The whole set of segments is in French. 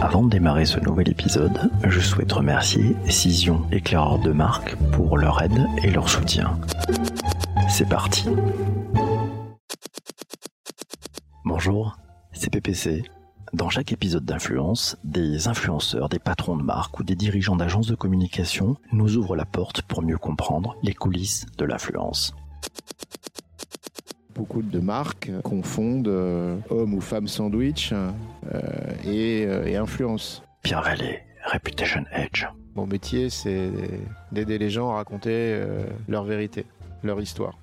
Avant de démarrer ce nouvel épisode, je souhaite remercier Cision Éclaireur de marque pour leur aide et leur soutien. C'est parti. Bonjour, c'est PPC. Dans chaque épisode d'influence, des influenceurs, des patrons de marque ou des dirigeants d'agences de communication nous ouvrent la porte pour mieux comprendre les coulisses de l'influence. Beaucoup de marques confondent euh, homme ou femme sandwich euh, et, euh, et influence. Pierre Vallée, Reputation Edge. Mon métier, c'est d'aider les gens à raconter euh, leur vérité, leur histoire.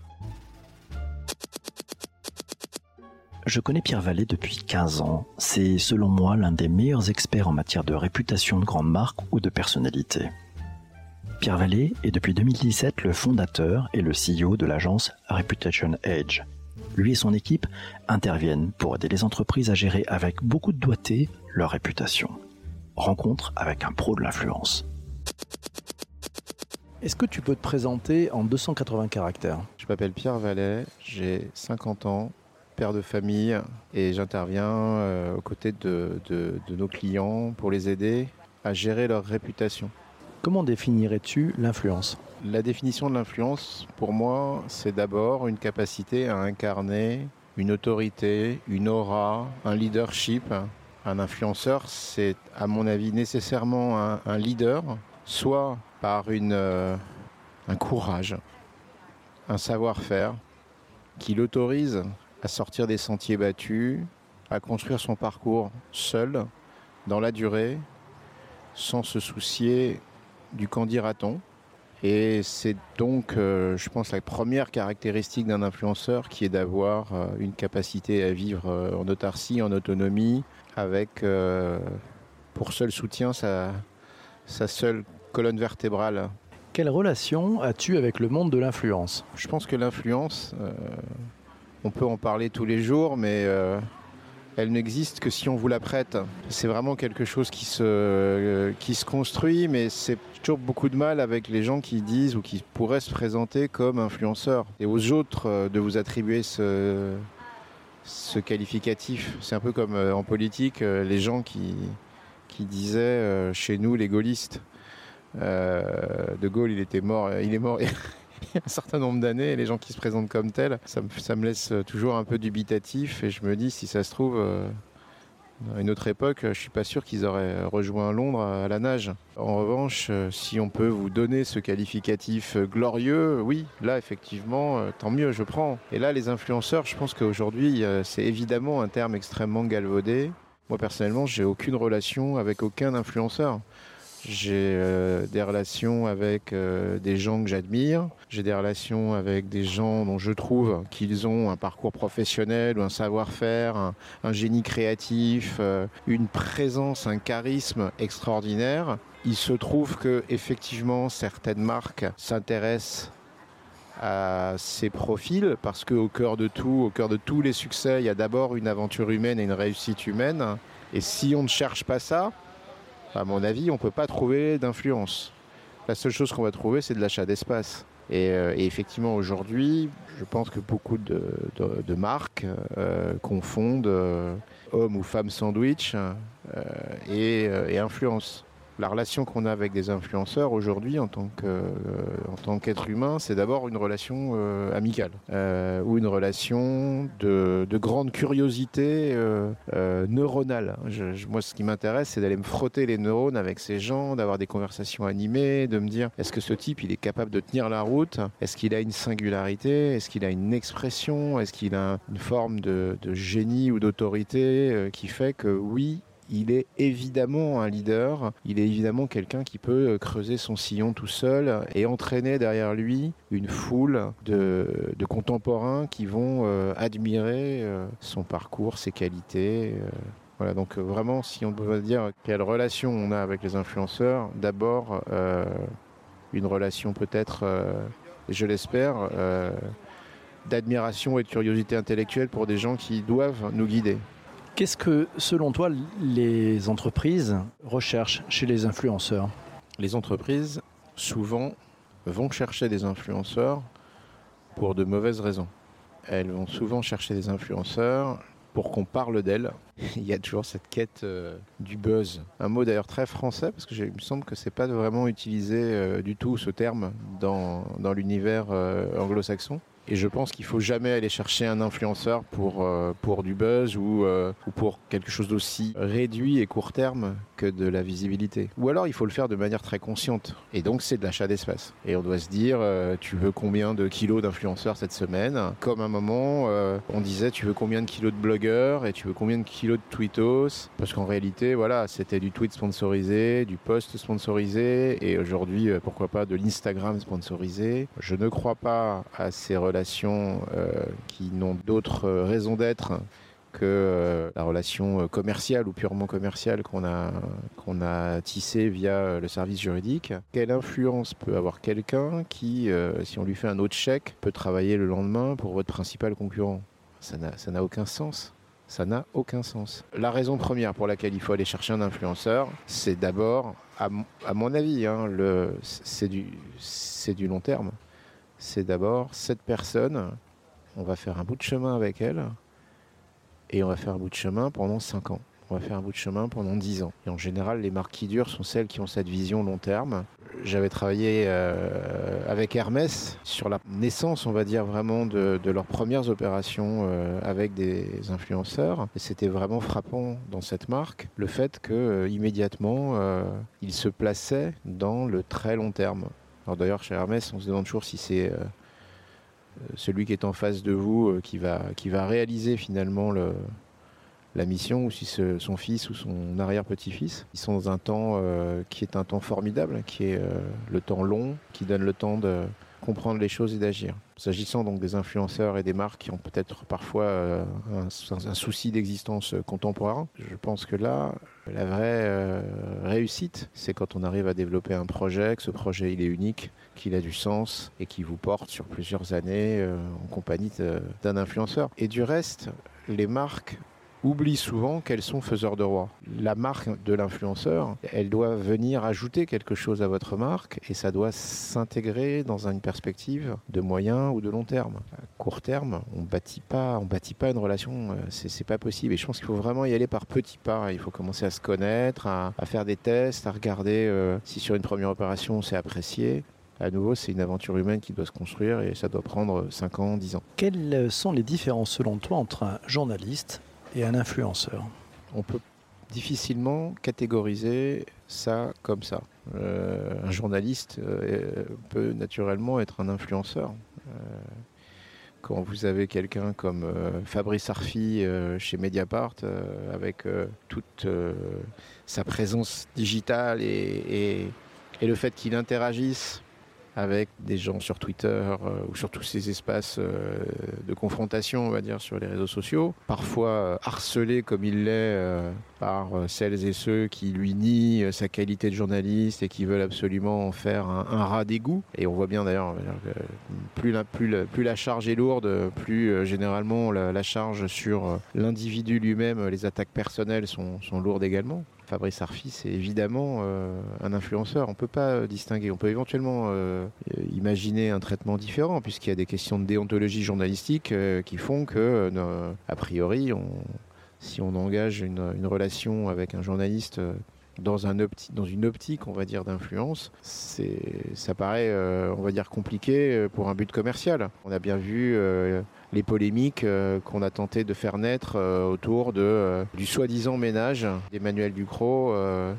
Je connais Pierre Vallée depuis 15 ans. C'est selon moi l'un des meilleurs experts en matière de réputation de grande marque ou de personnalité. Pierre Vallée est depuis 2017 le fondateur et le CEO de l'agence Reputation Edge. Lui et son équipe interviennent pour aider les entreprises à gérer avec beaucoup de doigté leur réputation. Rencontre avec un pro de l'influence. Est-ce que tu peux te présenter en 280 caractères? Je m'appelle Pierre Vallet, j'ai 50 ans, père de famille, et j'interviens euh, aux côtés de, de- de nos clients pour les aider à gérer leur réputation. Comment définirais-tu l'influence? La définition de l'influence, pour moi, c'est d'abord une capacité à incarner une autorité, une aura, un leadership. Un influenceur, c'est à mon avis nécessairement un, leader, soit par euh, un courage, un savoir-faire qui l'autorise à sortir des sentiers battus, à construire son parcours seul, dans la durée, sans se soucier du qu'en dira-t-on. Et c'est donc, euh, je pense, la première caractéristique d'un influenceur qui est d'avoir euh, une capacité à vivre euh, en autarcie, en autonomie, avec pour seul soutien sa, sa seule colonne vertébrale. Quelle relation as-tu avec le monde de l'influence? Je pense que l'influence, on peut en parler tous les jours, mais elle n'existe que si on vous la prête. C'est vraiment quelque chose qui se, euh, qui se construit, mais c'est toujours beaucoup de mal avec les gens qui disent ou qui pourraient se présenter comme influenceurs. Et aux autres euh, de vous attribuer ce, ce qualificatif. C'est un peu comme euh, en politique, les gens qui, qui disaient chez nous les gaullistes. De Gaulle, il était mort, il est mort il y a un certain nombre d'années, les gens qui se présentent comme tels, ça me, laisse toujours un peu dubitatif, et je me dis, si ça se trouve, euh, à une autre époque, je suis pas sûr qu'ils auraient rejoint Londres à la nage. En revanche, euh, si on peut vous donner ce qualificatif euh, glorieux, oui, là, effectivement, euh, tant mieux, je prends. Et là, les influenceurs, je pense qu'aujourd'hui, euh, c'est évidemment un terme extrêmement galvaudé. Moi, personnellement, j'ai aucune relation avec aucun influenceur. J'ai euh, des relations avec euh, des gens que j'admire. J'ai des relations avec des gens dont je trouve qu'ils ont un parcours professionnel ou un savoir-faire, un, génie créatif, euh, une présence, un charisme extraordinaire. Il se trouve que effectivement certaines marques s'intéressent à ces profils parce qu'au cœur de tout, au cœur de tous les succès, il y a d'abord une aventure humaine et une réussite humaine. Et si on ne cherche pas ça, à mon avis, on ne peut pas trouver d'influence. La seule chose qu'on va trouver, c'est de l'achat d'espace. Et, euh, effectivement, aujourd'hui, je pense que beaucoup de, marques euh, confondent euh, homme ou femme sandwich et influence. La relation qu'on a avec des influenceurs aujourd'hui en tant que, euh, tant qu'être humain, c'est d'abord une relation euh, amicale euh, ou une relation de, de grande curiosité neuronale. Moi, ce qui m'intéresse, c'est d'aller me frotter les neurones avec ces gens, d'avoir des conversations animées, de me dire est-ce que ce type, il est capable de tenir la route? Est-ce qu'il a une singularité? Est-ce qu'il a une expression? Est-ce qu'il a une forme de, de génie ou d'autorité qui fait que oui, il est évidemment un leader, il est évidemment quelqu'un qui peut euh, creuser son sillon tout seul et entraîner derrière lui une foule de, contemporains qui vont euh, admirer euh, son parcours, ses qualités. Voilà, donc vraiment, si on peut dire quelle relation on a avec les influenceurs, d'abord une relation peut-être, je l'espère, d'admiration et de curiosité intellectuelle pour des gens qui doivent nous guider. Qu'est-ce que, selon toi, les entreprises recherchent chez les influenceurs Les entreprises, souvent, vont chercher des influenceurs pour de mauvaises raisons. Elles vont souvent chercher des influenceurs pour qu'on parle d'elle. Il y a toujours cette quête euh, du buzz. Un mot d'ailleurs très français, parce que il me semble que c'est pas vraiment utilisé euh, du tout ce terme dans, dans l'univers euh, anglo-saxon. Et je pense qu'il faut jamais aller chercher un influenceur pour, euh, pour du buzz ou, euh, ou pour quelque chose d'aussi réduit et court terme que de la visibilité. Ou alors il faut le faire de manière très consciente. Et donc c'est de l'achat d'espace. Et on doit se dire, euh, tu veux combien de kilos d'influenceurs cette semaine? Comme à un moment, on disait, tu veux combien de kilos de blogueurs et tu veux combien de kilos de tweetos? Parce qu'en réalité, voilà, c'était du tweet sponsorisé, du post sponsorisé, et aujourd'hui, pourquoi pas de l'Instagram sponsorisé? Je ne crois pas à ces relations euh, qui n'ont d'autres euh, raisons d'être que euh, la relation commerciale ou purement commerciale qu'on a, qu'on a tissée via le service juridique. Quelle influence peut avoir quelqu'un qui, si on lui fait un autre chèque, peut travailler le lendemain pour votre principal concurrent? Ça n'a aucun sens. Ça n'a aucun sens. La raison première pour laquelle il faut aller chercher un influenceur, c'est d'abord, à, à mon avis, hein, c'est du, c'est du long terme. C'est d'abord cette personne, on va faire un bout de chemin avec elle, et on va faire un bout de chemin pendant 5 ans. On va faire un bout de chemin pendant 10 ans. Et en général, les marques qui durent sont celles qui ont cette vision long terme. J'avais travaillé euh, avec Hermès sur la naissance, on va dire, vraiment de, leurs premières opérations euh, avec des influenceurs. Et c'était vraiment frappant dans cette marque le fait que euh, immédiatement, euh, ils se plaçaient dans le très long terme. Alors d'ailleurs, chez Hermès, on se demande toujours si c'est euh, euh, celui qui est en face de vous euh, qui, va, réaliser finalement le, la mission ou si c'est son fils ou son arrière-petit-fils. Ils sont dans un temps qui est un temps formidable, qui est le temps long, qui donne le temps de comprendre les choses et d'agir. S'agissant donc des influenceurs et des marques qui ont peut-être parfois euh, un, un souci d'existence euh, contemporain, je pense que là, la vraie euh, réussite, c'est quand on arrive à développer un projet, que ce projet il est unique, qu'il a du sens et qui vous porte sur plusieurs années en compagnie d'un influenceur. Et du reste, les marques oublient souvent qu'elles sont faiseurs de roi. La marque de l'influenceur, elle doit venir ajouter quelque chose à votre marque et ça doit s'intégrer dans une perspective de moyen ou de long terme. À court terme, on bâtit bâtit pas une relation, euh, c'est pas possible. Et je pense qu'il faut vraiment y aller par petits pas. Il faut commencer à se connaître, à, faire des tests, à regarder euh, si sur une première opération c'est apprécié. À nouveau, c'est une aventure humaine qui doit se construire et ça doit prendre 5 ans, 10 ans. Quelles sont les différences selon toi entre un journaliste et un influenceur on peut difficilement catégoriser ça comme ça. Euh, un journaliste euh, peut naturellement être un influenceur. Euh, quand vous avez quelqu'un comme euh, Fabrice Arfi euh, chez Mediapart, euh, avec euh, toute euh, sa présence digitale et le fait qu'il interagisse avec des gens sur Twitter euh, ou sur tous ces espaces euh, de confrontation, on va dire, sur les réseaux sociaux, parfois euh, harcelé comme il l'est euh, par celles et ceux qui lui nient sa qualité de journaliste et qui veulent absolument en faire un, rat d'égout. Et on voit bien d'ailleurs que plus la, charge est lourde, plus généralement la, charge sur l'individu lui-même, les attaques personnelles sont lourdes également. Fabrice Arfi, c'est évidemment euh, un influenceur. On peut pas euh, distinguer. On peut éventuellement euh, imaginer un traitement différent, puisqu'il y a des questions de déontologie journalistique qui font que, a priori, si on engage une, relation avec un journaliste dans, une optique, on va dire, d'influence, ça paraît, on va dire, compliqué pour un but commercial. On a bien vu les polémiques euh, qu'on a tenté de faire naître euh, autour euh, du soi-disant ménage d'Emmanuel Ducrot,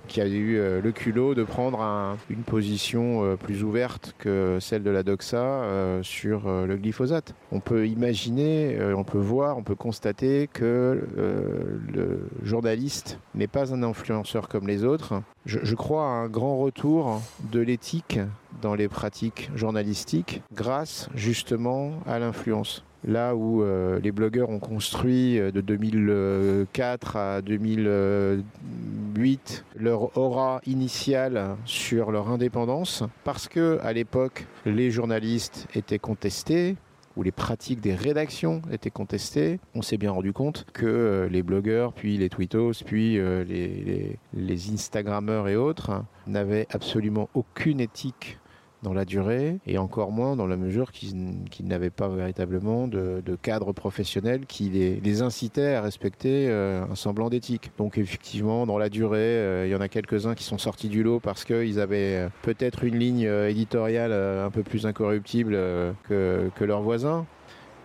qui a eu le culot de prendre un- une position plus ouverte que celle de la Doxa sur le glyphosate. On peut imaginer, on peut voir, on peut constater que le journaliste n'est pas un influenceur comme les autres. Je crois à un grand retour de l'éthique dans les pratiques journalistiques grâce justement à l'influence. Là où euh, les blogueurs ont construit euh, de 2004 à 2008 leur aura initiale sur leur indépendance, parce que à l'époque les journalistes étaient contestés, où les pratiques des rédactions étaient contestées, on s'est bien rendu compte que euh, les blogueurs, puis les tweetos, puis les, les, les Instagrammeurs et autres n'avaient absolument aucune éthique dans la durée et encore moins dans la mesure qu'ils n'avaient pas véritablement de, cadre professionnel qui les, incitait à respecter euh, un semblant d'éthique. Donc effectivement, dans la durée, euh, il y en a quelques-uns qui sont sortis du lot parce qu'ils avaient euh, peut-être une ligne éditoriale un peu plus incorruptible que, leurs voisins.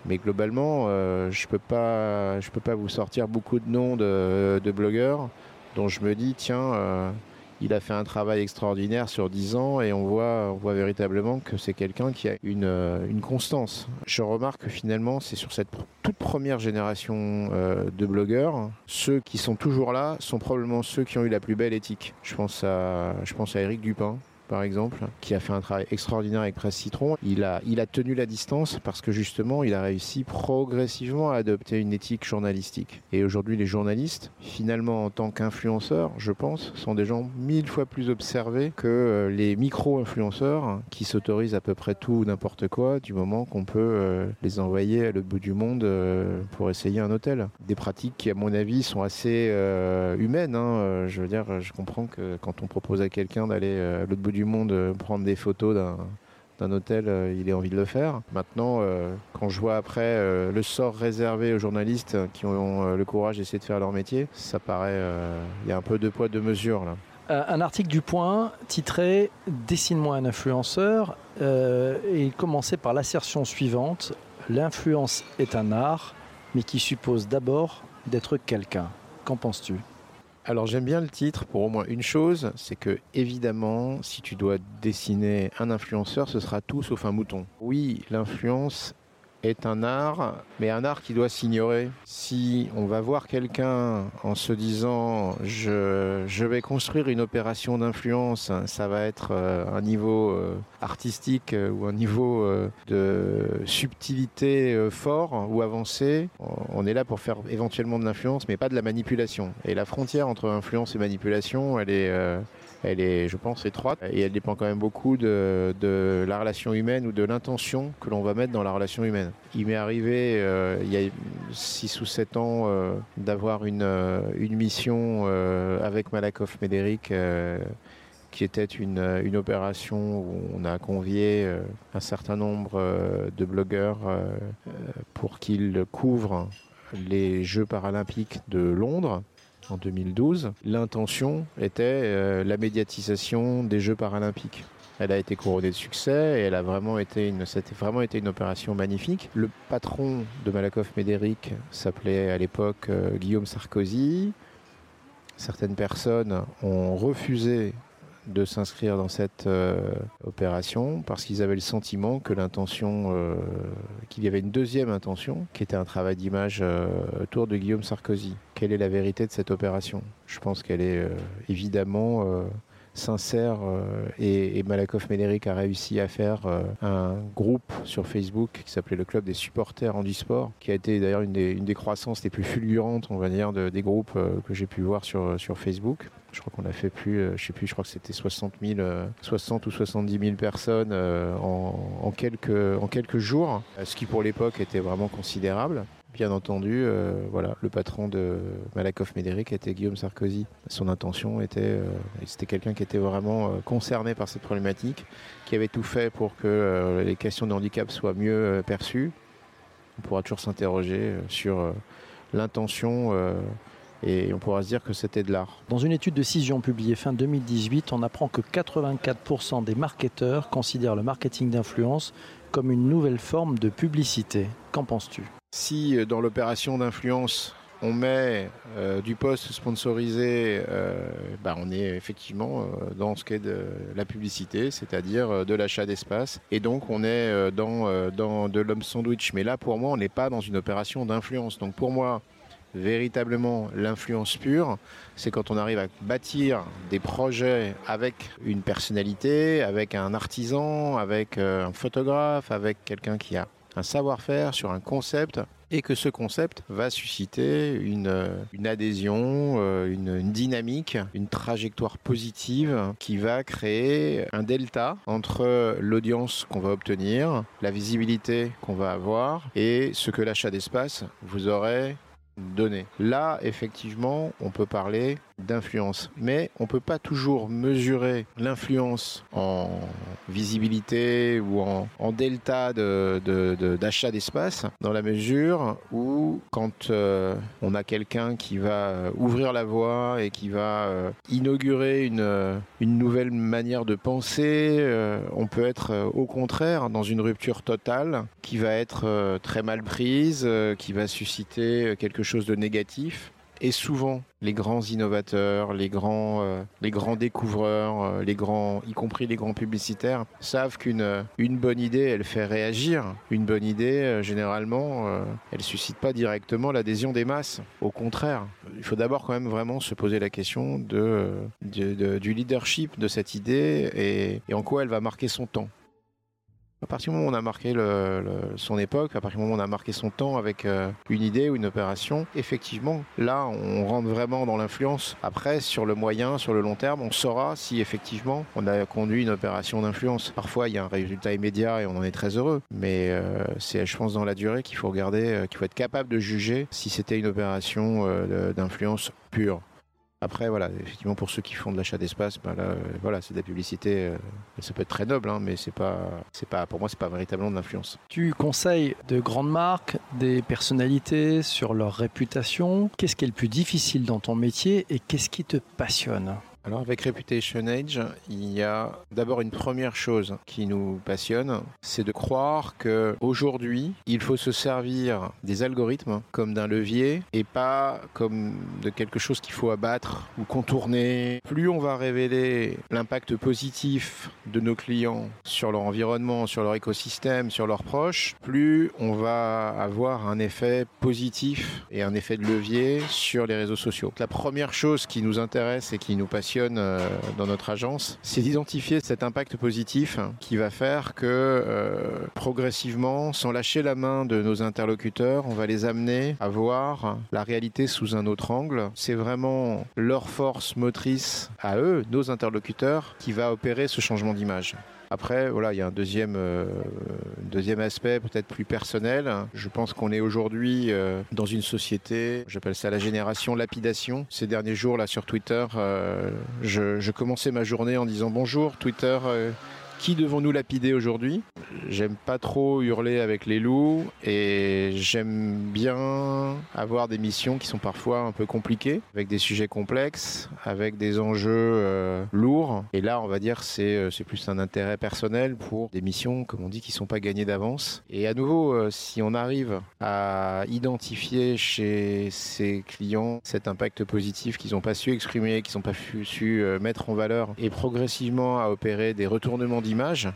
Mais globalement, je peux peux pas vous sortir beaucoup de noms de blogueurs dont je me dis tiens il a fait un travail extraordinaire sur 10 ans et on voit, voit véritablement que c'est quelqu'un qui a une, euh, une, constance. Je remarque que finalement, c'est sur cette toute première génération euh, de blogueurs, ceux qui sont toujours là sont probablement ceux qui ont eu la plus belle éthique. Je pense à, je pense à Eric Dupin, par exemple, qui a fait un travail extraordinaire avec Presse Citron. Il a, il a tenu la distance parce que justement, il a réussi progressivement à adopter une éthique journalistique. Et aujourd'hui, les journalistes, finalement, en tant qu'influenceurs, je pense, sont des gens mille fois plus observés que euh, les micro-influenceurs qui s'autorisent à peu près tout ou n'importe quoi du moment qu'on peut euh, les envoyer à l'autre bout du monde euh, pour essayer un hôtel. Des pratiques qui, à mon avis, sont assez humaines. Hein. Je veux dire, je comprends que quand on propose à quelqu'un d'aller à l'autre bout du monde euh, prendre des photos d'un hôtel, euh, il ait envie de le faire. Maintenant, euh, quand je vois après le sort réservé aux journalistes qui ont le courage d'essayer de faire leur métier, ça paraît, il y a un peu de poids, de mesure là. Un article du Point titré Dessine-moi un influenceur et il commençait par l'assertion suivante L'influence est un art, mais qui suppose d'abord d'être quelqu'un. Qu'en penses-tu? Alors j'aime bien le titre pour au moins une chose, c'est que évidemment, si tu dois dessiner un influenceur, ce sera tout sauf un mouton. Oui, l'influence est un art, mais un art qui doit s'ignorer. Si on va voir quelqu'un en se disant je, je vais construire une opération d'influence, ça va être euh, un niveau euh, artistique euh, ou un niveau de subtilité fort ou avancé, on est là pour faire éventuellement de l'influence, mais pas de la manipulation. Et la frontière entre influence et manipulation, elle est elle est, je pense, étroite et elle dépend quand même beaucoup de, la relation humaine ou de l'intention que l'on va mettre dans la relation humaine. Il m'est arrivé euh, il y a 6 ou 7 ans euh, d'avoir une, euh, mission avec Malakoff Médéric qui était une, opération où on a convié un certain nombre de blogueurs pour qu'ils couvrent les Jeux paralympiques de Londres en 2012. L'intention était euh, la médiatisation des Jeux paralympiques. Elle a été couronnée de succès et elle a vraiment été une, vraiment été une opération magnifique. Le patron de Malakoff Médéric s'appelait à l'époque euh, Guillaume Sarkozy. Certaines personnes ont refusé de s'inscrire dans cette euh, opération parce qu'ils avaient le sentiment que l'intention, qu'il y avait une deuxième intention, qui était un travail d'image autour de Guillaume Sarkozy. Quelle est la vérité de cette opération Je pense qu'elle est évidemment sincère et, Malakoff Médéric a réussi à faire un groupe sur Facebook qui s'appelait le Club des supporters en sport, qui a été d'ailleurs une des, croissances les plus fulgurantes, on va dire, de, des groupes que j'ai pu voir sur, Facebook. Je crois qu'on a fait plus, euh, je sais plus, je crois que c'était 60 60 euh, ou 70 000 personnes euh, en quelques jours, ce qui pour l'époque était vraiment considérable. Bien entendu, voilà, le patron de Malakoff Médéric était Guillaume Sarkozy. Son intention était, c'était quelqu'un qui était vraiment concerné par cette problématique, qui avait tout fait pour que les questions de handicap soient mieux perçues. On pourra toujours s'interroger sur l'intention et on pourra se dire que c'était de l'art. Dans une étude de Cision publiée fin 2018, on apprend que 84% des marketeurs considèrent le marketing d'influence comme une nouvelle forme de publicité. Qu'en penses-tu? Si euh, dans l'opération d'influence, on met euh, du poste sponsorisé, euh, bah, on est effectivement dans ce qu'est de la publicité, c'est-à-dire de l'achat d'espace. Et donc on est dans, de l'homme sandwich. Mais là, pour moi, on n'est pas dans une opération d'influence. Donc pour moi, véritablement l'influence pure, c'est quand on arrive à bâtir des projets avec une personnalité, avec un artisan, avec un photographe, avec quelqu'un qui a un savoir-faire sur un concept et que ce concept va susciter une, euh, adhésion, euh, une, dynamique, une trajectoire positive qui va créer un delta entre l'audience qu'on va obtenir, la visibilité qu'on va avoir et ce que l'achat d'espace vous aurez donné. Là, effectivement, on peut parler d'influence. Mais on ne peut pas toujours mesurer l'influence en visibilité ou en, delta d'achat de, d'espace dans la mesure où quand euh, on a quelqu'un qui va ouvrir la voie et qui va euh, inaugurer une, une nouvelle manière de penser, euh, on peut être au contraire dans une rupture totale qui va être très mal prise, qui va susciter quelque chose de négatif. Et souvent, les grands innovateurs, les grands, euh, les grands découvreurs, euh, les grands, y compris les grands publicitaires, savent qu'une euh, une bonne idée, elle fait réagir. Une bonne idée, généralement, elle suscite pas directement l'adhésion des masses. Au contraire, il faut d'abord quand même vraiment se poser la question de, du leadership de cette idée et en quoi elle va marquer son temps. À partir du moment où on a marqué son époque, à partir du moment où on a marqué son temps avec euh, une idée ou une opération, effectivement, là, on rentre vraiment dans l'influence. Après, sur le moyen, sur le long terme, on saura si effectivement on a conduit une opération d'influence. Parfois, il y a un résultat immédiat et on en est très heureux, mais euh, c'est, je pense, dans la durée qu'il faut regarder, euh, qu'il faut être capable de juger si c'était une opération d'influence pure. Après, voilà, effectivement, pour ceux qui font de l'achat d'espace, ben là, euh, voilà, c'est de la publicité. Euh, ça peut être très noble, hein, mais c'est pas, c'est pas, pour moi, c'est pas véritablement de l'influence. Tu conseilles de grandes marques, des personnalités sur leur réputation. Qu'est-ce qui est le plus difficile dans ton métier et qu'est-ce qui te passionne? Alors avec Reputation Age, il y a d'abord une première chose qui nous passionne, c'est de croire que aujourd'hui, il faut se servir des algorithmes comme d'un levier et pas comme de quelque chose qu'il faut abattre ou contourner. Plus on va révéler l'impact positif de nos clients sur leur environnement, sur leur écosystème, sur leurs proches, plus on va avoir un effet positif et un effet de levier sur les réseaux sociaux. La première chose qui nous intéresse et qui nous passionne euh, dans notre agence, c'est d'identifier cet impact positif qui va faire que euh, progressivement, sans lâcher la main de nos interlocuteurs, on va les amener à voir la réalité sous un autre angle. C'est vraiment leur force motrice à eux, nos interlocuteurs, qui va opérer ce changement d'image. Après, voilà, il y a un deuxième, euh, deuxième aspect peut-être plus personnel. Je pense qu'on est aujourd'hui euh, dans une société, j'appelle ça la génération lapidation. Ces derniers jours, là, sur Twitter, euh, je, je, commençais ma journée en disant bonjour Twitter qui devons-nous lapider aujourd'hui? J'aime pas trop hurler avec les loups et j'aime bien avoir des missions qui sont parfois un peu compliquées, avec des sujets complexes, avec des enjeux euh, lourds. Et là, on va dire c'est euh, c'est plus un intérêt personnel pour des missions, comme on dit, qui sont pas gagnées d'avance. Et à nouveau, euh, si on arrive à identifier chez ces clients cet impact positif qu'ils n'ont pas su exprimer, qu'ils n'ont pas su mettre en valeur, et progressivement à opérer des retournements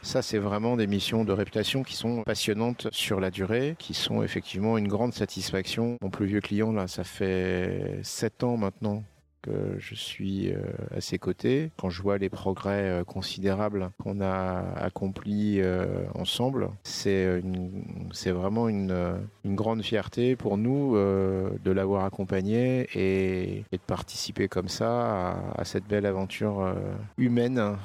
ça, c'est vraiment des missions de réputation qui sont passionnantes sur la durée, qui sont effectivement une grande satisfaction. Mon plus vieux client, là, ça fait 7 ans maintenant que je suis euh, à ses côtés. Quand je vois les progrès euh, considérables qu'on a accomplis euh, ensemble, c'est vraiment une, grande fierté pour nous de l'avoir accompagné et, de participer comme ça à cette belle aventure humaine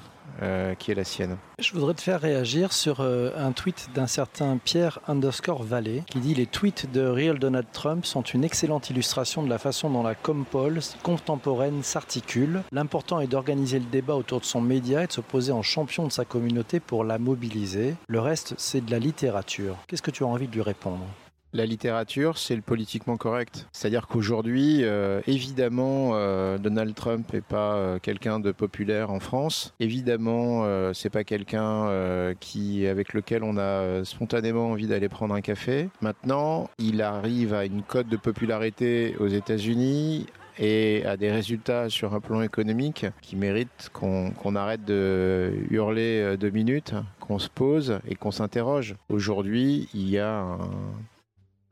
euh, qui est la sienne. Je voudrais te faire réagir sur euh, un tweet d'un certain Pierre underscore Vallée qui dit les tweets de Real Donald Trump sont une excellente illustration de la façon dont la compole contemporaine s'articule. L'important est d'organiser le débat autour de son média et de se poser en champion de sa communauté pour la mobiliser. Le reste, c'est de la littérature. Qu'est-ce que tu as envie de lui répondre? La littérature, c'est le politiquement correct. C'est-à-dire qu'aujourd'hui, euh, évidemment, euh, Donald Trump n'est pas euh, quelqu'un de populaire en France. Évidemment, c'est pas quelqu'un qui, avec lequel on a spontanément envie d'aller prendre un café. Maintenant, il arrive à une cote de popularité aux États-Unis et à des résultats sur un plan économique qui méritent qu'on arrête de hurler deux minutes, qu'on se pose et qu'on s'interroge. Aujourd'hui, il y a un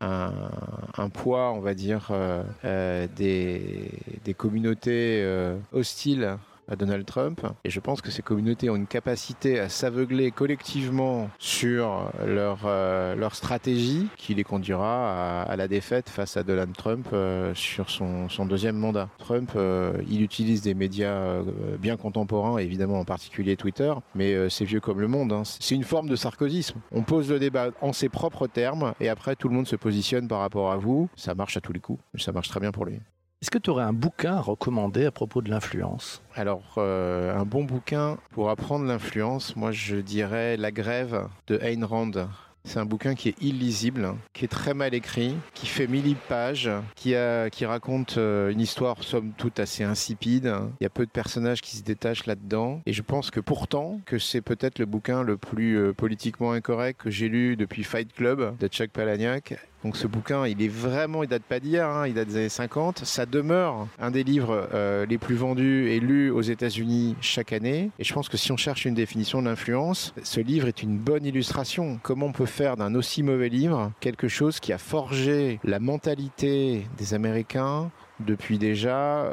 un, poids, on va dire, euh, euh, des, des, communautés euh, hostiles à Donald Trump. Et je pense que ces communautés ont une capacité à s'aveugler collectivement sur leur, euh, leur stratégie qui les conduira à, la défaite face à Donald Trump euh, sur son, son, deuxième mandat. Trump, euh, il utilise des médias bien contemporains, évidemment en particulier Twitter, mais c'est vieux comme le monde. Hein. C'est une forme de sarkozysme. On pose le débat en ses propres termes et après tout le monde se positionne par rapport à vous. Ça marche à tous les coups. Ça marche très bien pour lui. Est-ce que tu aurais un bouquin à recommander à propos de l'influence? Alors, euh, un bon bouquin pour apprendre l'influence, moi je dirais La grève de Ayn Rand. C'est un bouquin qui est illisible, qui est très mal écrit, qui fait mille pages, qui, raconte euh, une histoire somme toute assez insipide. Il y a peu de personnages qui se détachent là-dedans. Et je pense que pourtant, que c'est peut-être le bouquin le plus euh, politiquement incorrect que j'ai lu depuis Fight Club de Chuck Palahniuk. Donc ce bouquin, il est vraiment, il date pas d'hier, hein, il date des années 50. Ça demeure un des livres euh, les plus vendus et lus aux États-Unis chaque année. Et je pense que si on cherche une définition de l'influence, ce livre est une bonne illustration. Comment on peut faire d'un aussi mauvais livre quelque chose qui a forgé la mentalité des Américains depuis déjà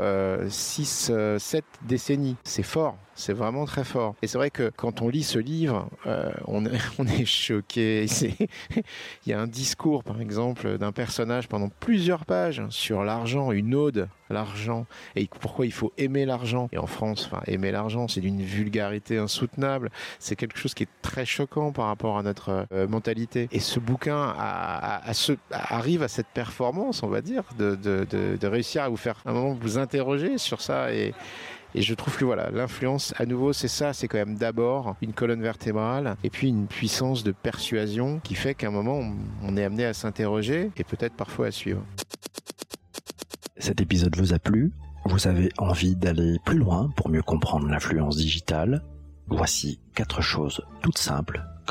6, euh, 7 euh, décennies. C'est fort. C'est vraiment très fort. Et c'est vrai que quand on lit ce livre, euh, on, est, choqué. Il y a un discours, par exemple, d'un personnage pendant plusieurs pages sur l'argent, une ode à l'argent, et pourquoi il faut aimer l'argent. Et en France, aimer l'argent, c'est d'une vulgarité insoutenable. C'est quelque chose qui est très choquant par rapport à notre euh, mentalité. Et ce bouquin arrive à cette performance, on va dire, de réussir à vous faire un moment vous interroger sur ça et et je trouve que voilà, l'influence, à nouveau, c'est ça, c'est quand même d'abord une colonne vertébrale et puis une puissance de persuasion qui fait qu'à un moment, on est amené à s'interroger et peut-être parfois à suivre. Cet épisode vous a plu? Vous avez envie d'aller plus loin pour mieux comprendre l'influence digitale? Voici quatre choses toutes simples